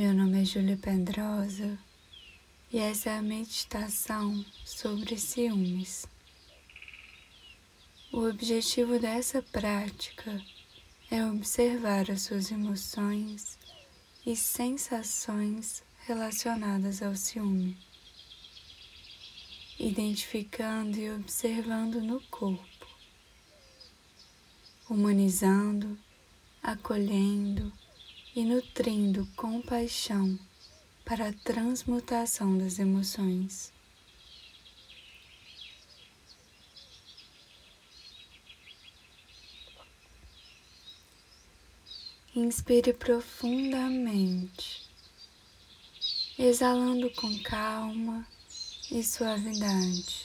Meu nome é Júlia Pedrosa e essa é a meditação sobre ciúmes. O objetivo dessa prática é observar as suas emoções e sensações relacionadas ao ciúme, identificando e observando no corpo, humanizando, acolhendo e nutrindo compaixão para a transmutação das emoções. Inspire profundamente, exalando com calma e suavidade,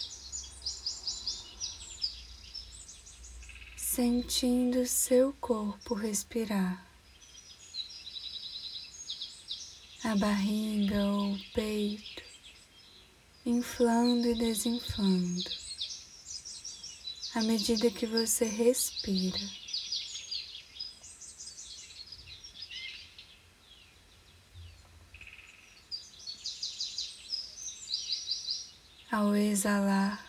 sentindo seu corpo respirar. A barriga ou o peito, inflando e desinflando, à medida que você respira. Ao exalar,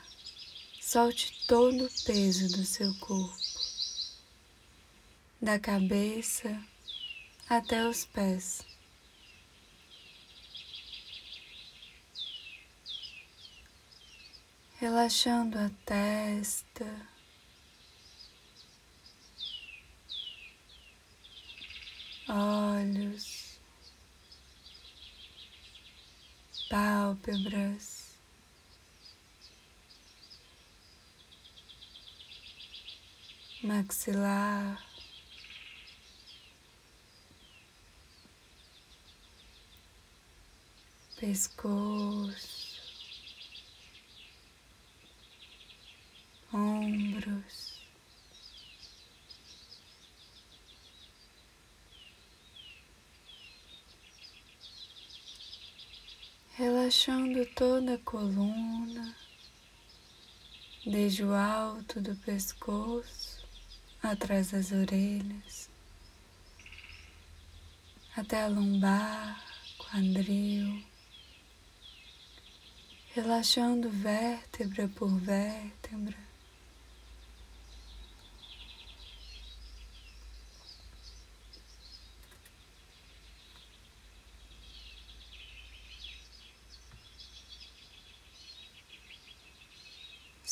solte todo o peso do seu corpo, da cabeça até os pés. Relaxando a testa, olhos, pálpebras. maxilar, pescoço, ombros. Relaxando toda a coluna, desde o alto do pescoço atrás das orelhas, até a lombar, quadril, relaxando vértebra por vértebra.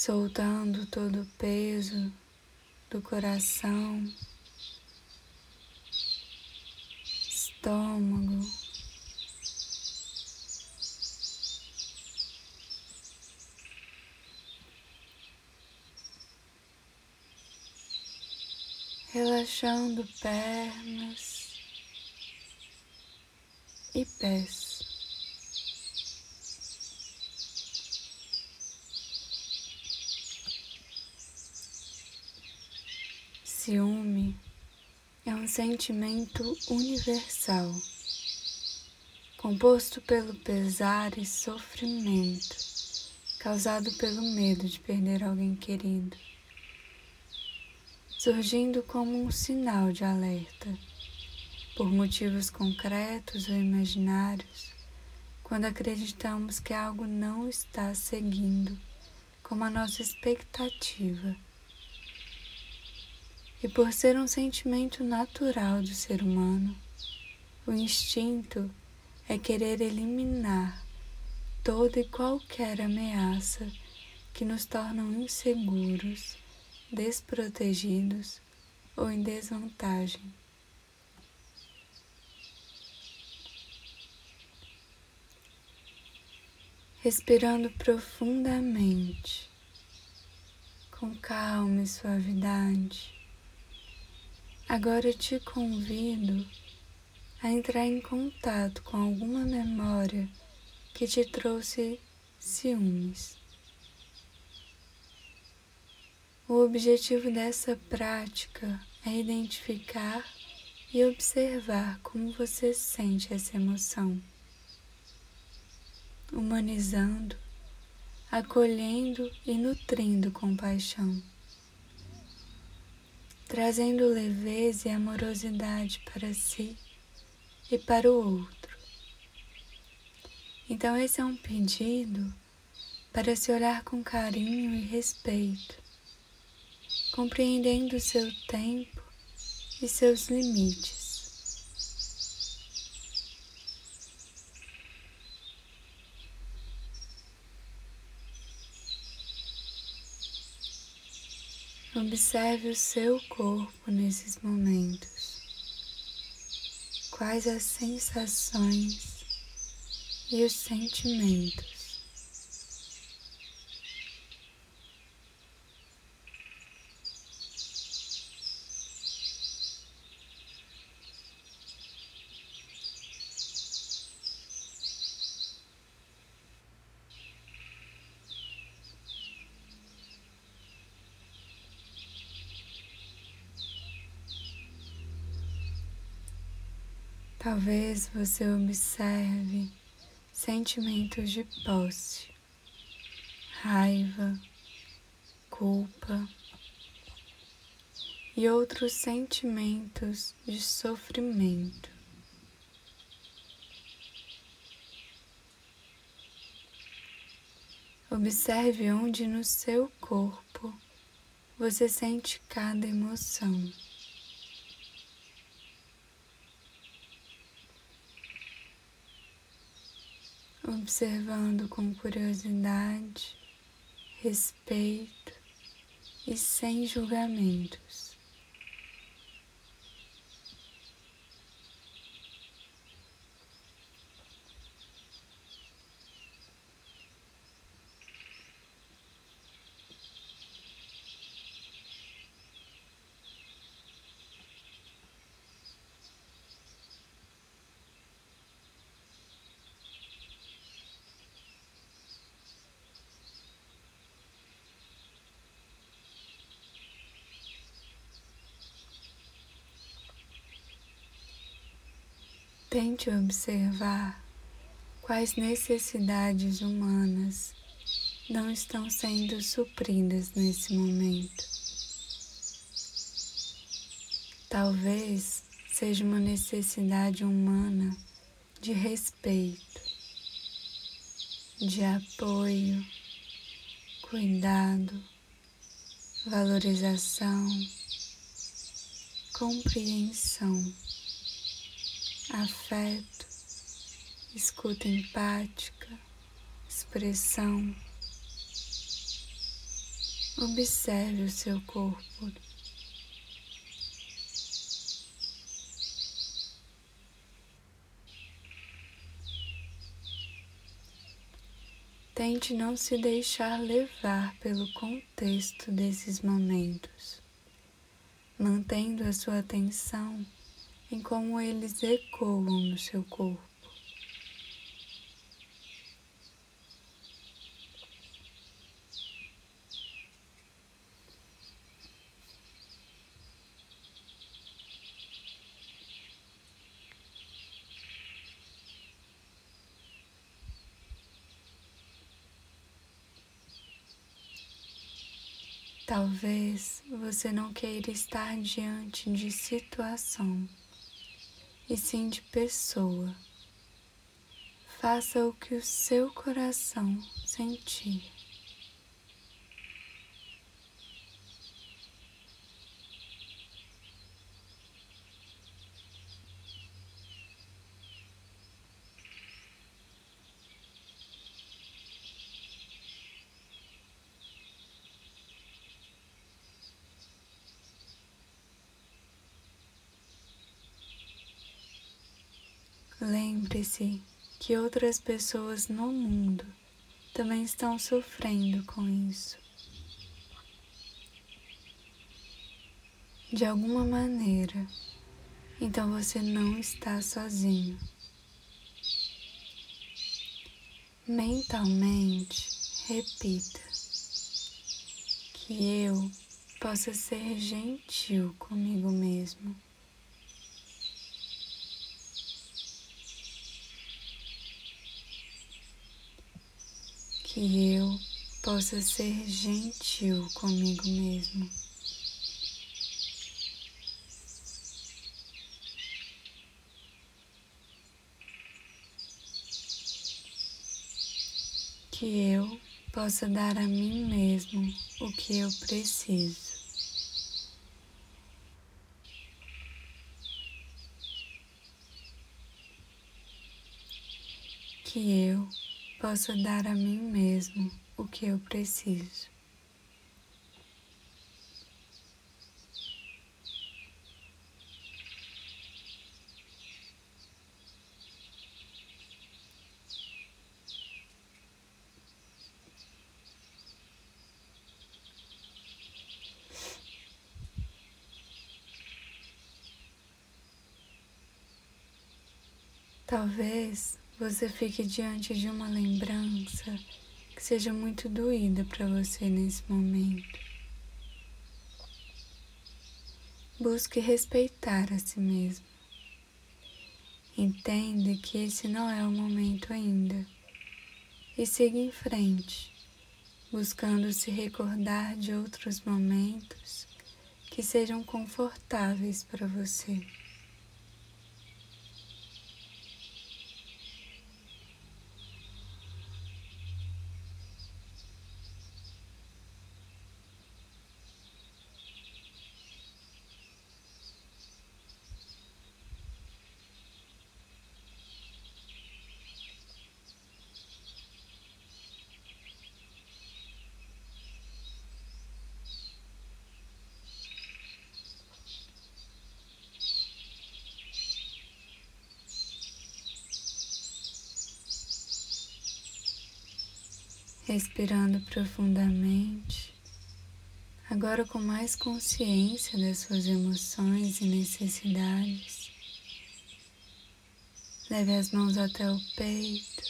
Soltando todo o peso do coração, estômago. Relaxando pernas e pés. Ciúme é um sentimento universal, composto pelo pesar e sofrimento causado pelo medo de perder alguém querido, surgindo como um sinal de alerta por motivos concretos ou imaginários, quando acreditamos que algo não está seguindo como a nossa expectativa e por ser um sentimento natural do ser humano, o instinto é querer eliminar toda e qualquer ameaça que nos tornam inseguros, desprotegidos ou em desvantagem. Respirando profundamente, com calma e suavidade. Agora eu te convido a entrar em contato com alguma memória que te trouxe ciúmes. O objetivo dessa prática é identificar e observar como você sente essa emoção, humanizando, acolhendo e nutrindo compaixão trazendo leveza e amorosidade para si e para o outro. Então, esse é um pedido para se olhar com carinho e respeito, compreendendo o seu tempo e seus limites. Observe o seu corpo nesses momentos. Quais as sensações e os sentimentos. Talvez você observe sentimentos de posse, raiva, culpa e outros sentimentos de sofrimento. Observe onde no seu corpo você sente cada emoção. Observando com curiosidade, respeito e sem julgamentos. Tente observar quais necessidades humanas não estão sendo supridas nesse momento. Talvez seja uma necessidade humana de respeito, de apoio, cuidado, valorização, compreensão afeto, escuta empática, expressão. Observe o seu corpo. Tente não se deixar levar pelo contexto desses momentos, mantendo a sua atenção em como eles ecoam no seu corpo. Talvez você não queira estar diante de situação e sim de pessoa. Faça o que o seu coração sentir. Lembre-se que outras pessoas no mundo também estão sofrendo com isso. De alguma maneira, então você não está sozinho. Mentalmente, repita que eu possa ser gentil comigo mesmo. Que eu possa ser gentil comigo mesmo. que eu possa dar a mim mesmo o que eu preciso. Que eu possa dar a mim mesmo o que eu preciso. Talvez você fique diante de uma lembrança que seja muito doída para você nesse momento. Busque respeitar a si mesmo. Entenda que esse não é o momento ainda e siga em frente, buscando se recordar de outros momentos que sejam confortáveis para você. Respirando profundamente, agora com mais consciência das suas emoções e necessidades. Leve as mãos até o peito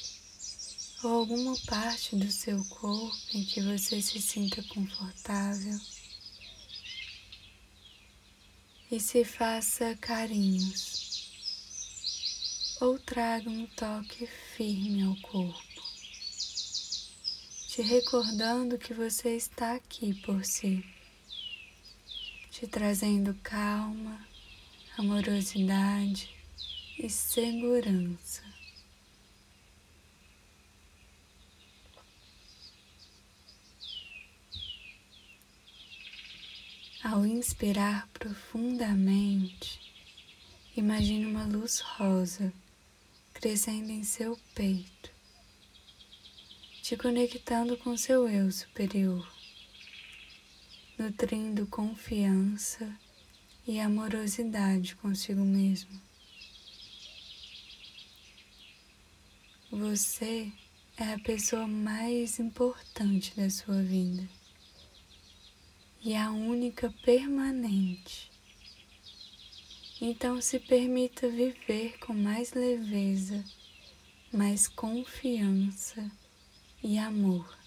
ou alguma parte do seu corpo em que você se sinta confortável. E se faça carinhos ou traga um toque firme ao corpo te recordando que você está aqui por si, te trazendo calma, amorosidade e segurança. Ao inspirar profundamente, imagine uma luz rosa crescendo em seu peito te conectando com seu eu superior, nutrindo confiança e amorosidade consigo mesmo. Você é a pessoa mais importante da sua vida e a única permanente. Então se permita viver com mais leveza, mais confiança e amor.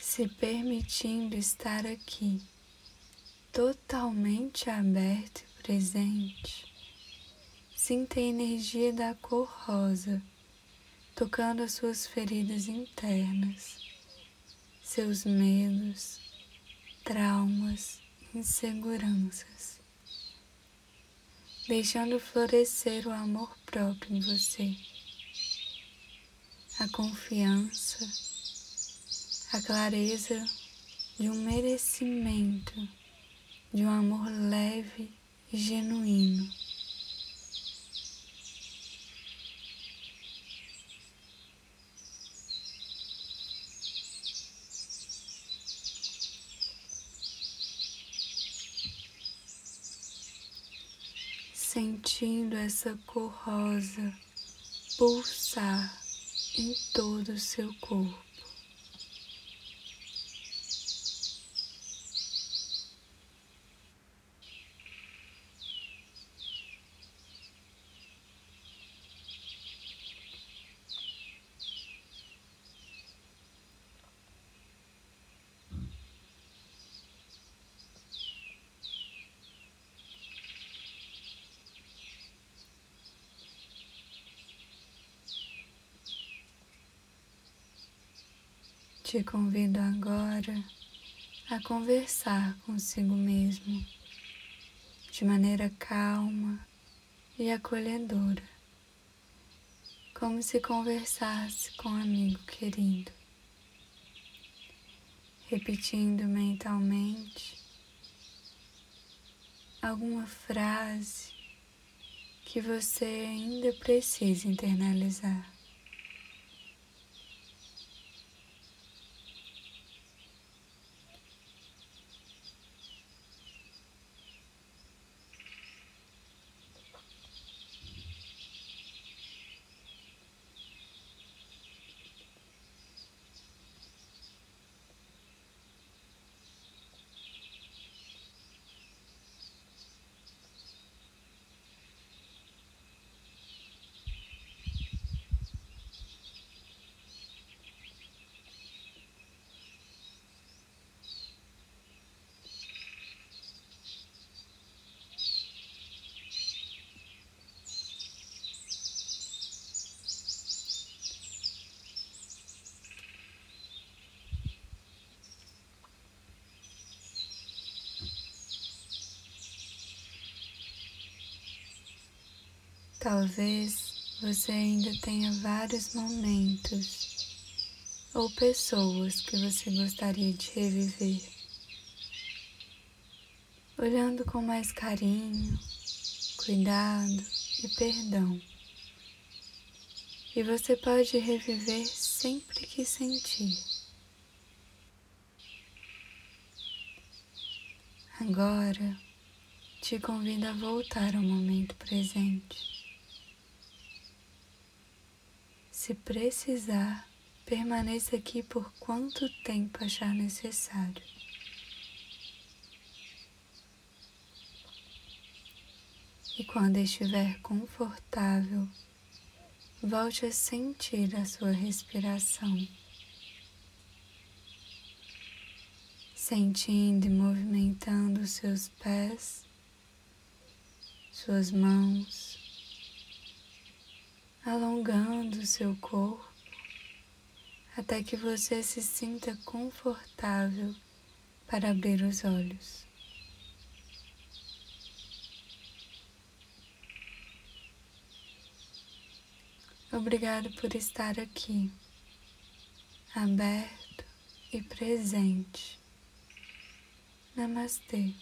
Se permitindo estar aqui, totalmente aberto e presente, sinta a energia da cor rosa tocando as suas feridas internas, seus medos, traumas, inseguranças deixando florescer o amor próprio em você, a confiança, a clareza de um merecimento, de um amor leve e genuíno. Sentindo essa cor rosa pulsar em todo o seu corpo. Te convido agora a conversar consigo mesmo de maneira calma e acolhedora, como se conversasse com um amigo querido, repetindo mentalmente alguma frase que você ainda precisa internalizar. Talvez você ainda tenha vários momentos ou pessoas que você gostaria de reviver, olhando com mais carinho, cuidado e perdão. E você pode reviver sempre que sentir. Agora, te convido a voltar ao momento presente. Se precisar, permaneça aqui por quanto tempo achar necessário. E quando estiver confortável, volte a sentir a sua respiração, sentindo e movimentando seus pés, suas mãos, alongando o seu corpo até que você se sinta confortável para abrir os olhos. Obrigado por estar aqui, aberto e presente. Namastê.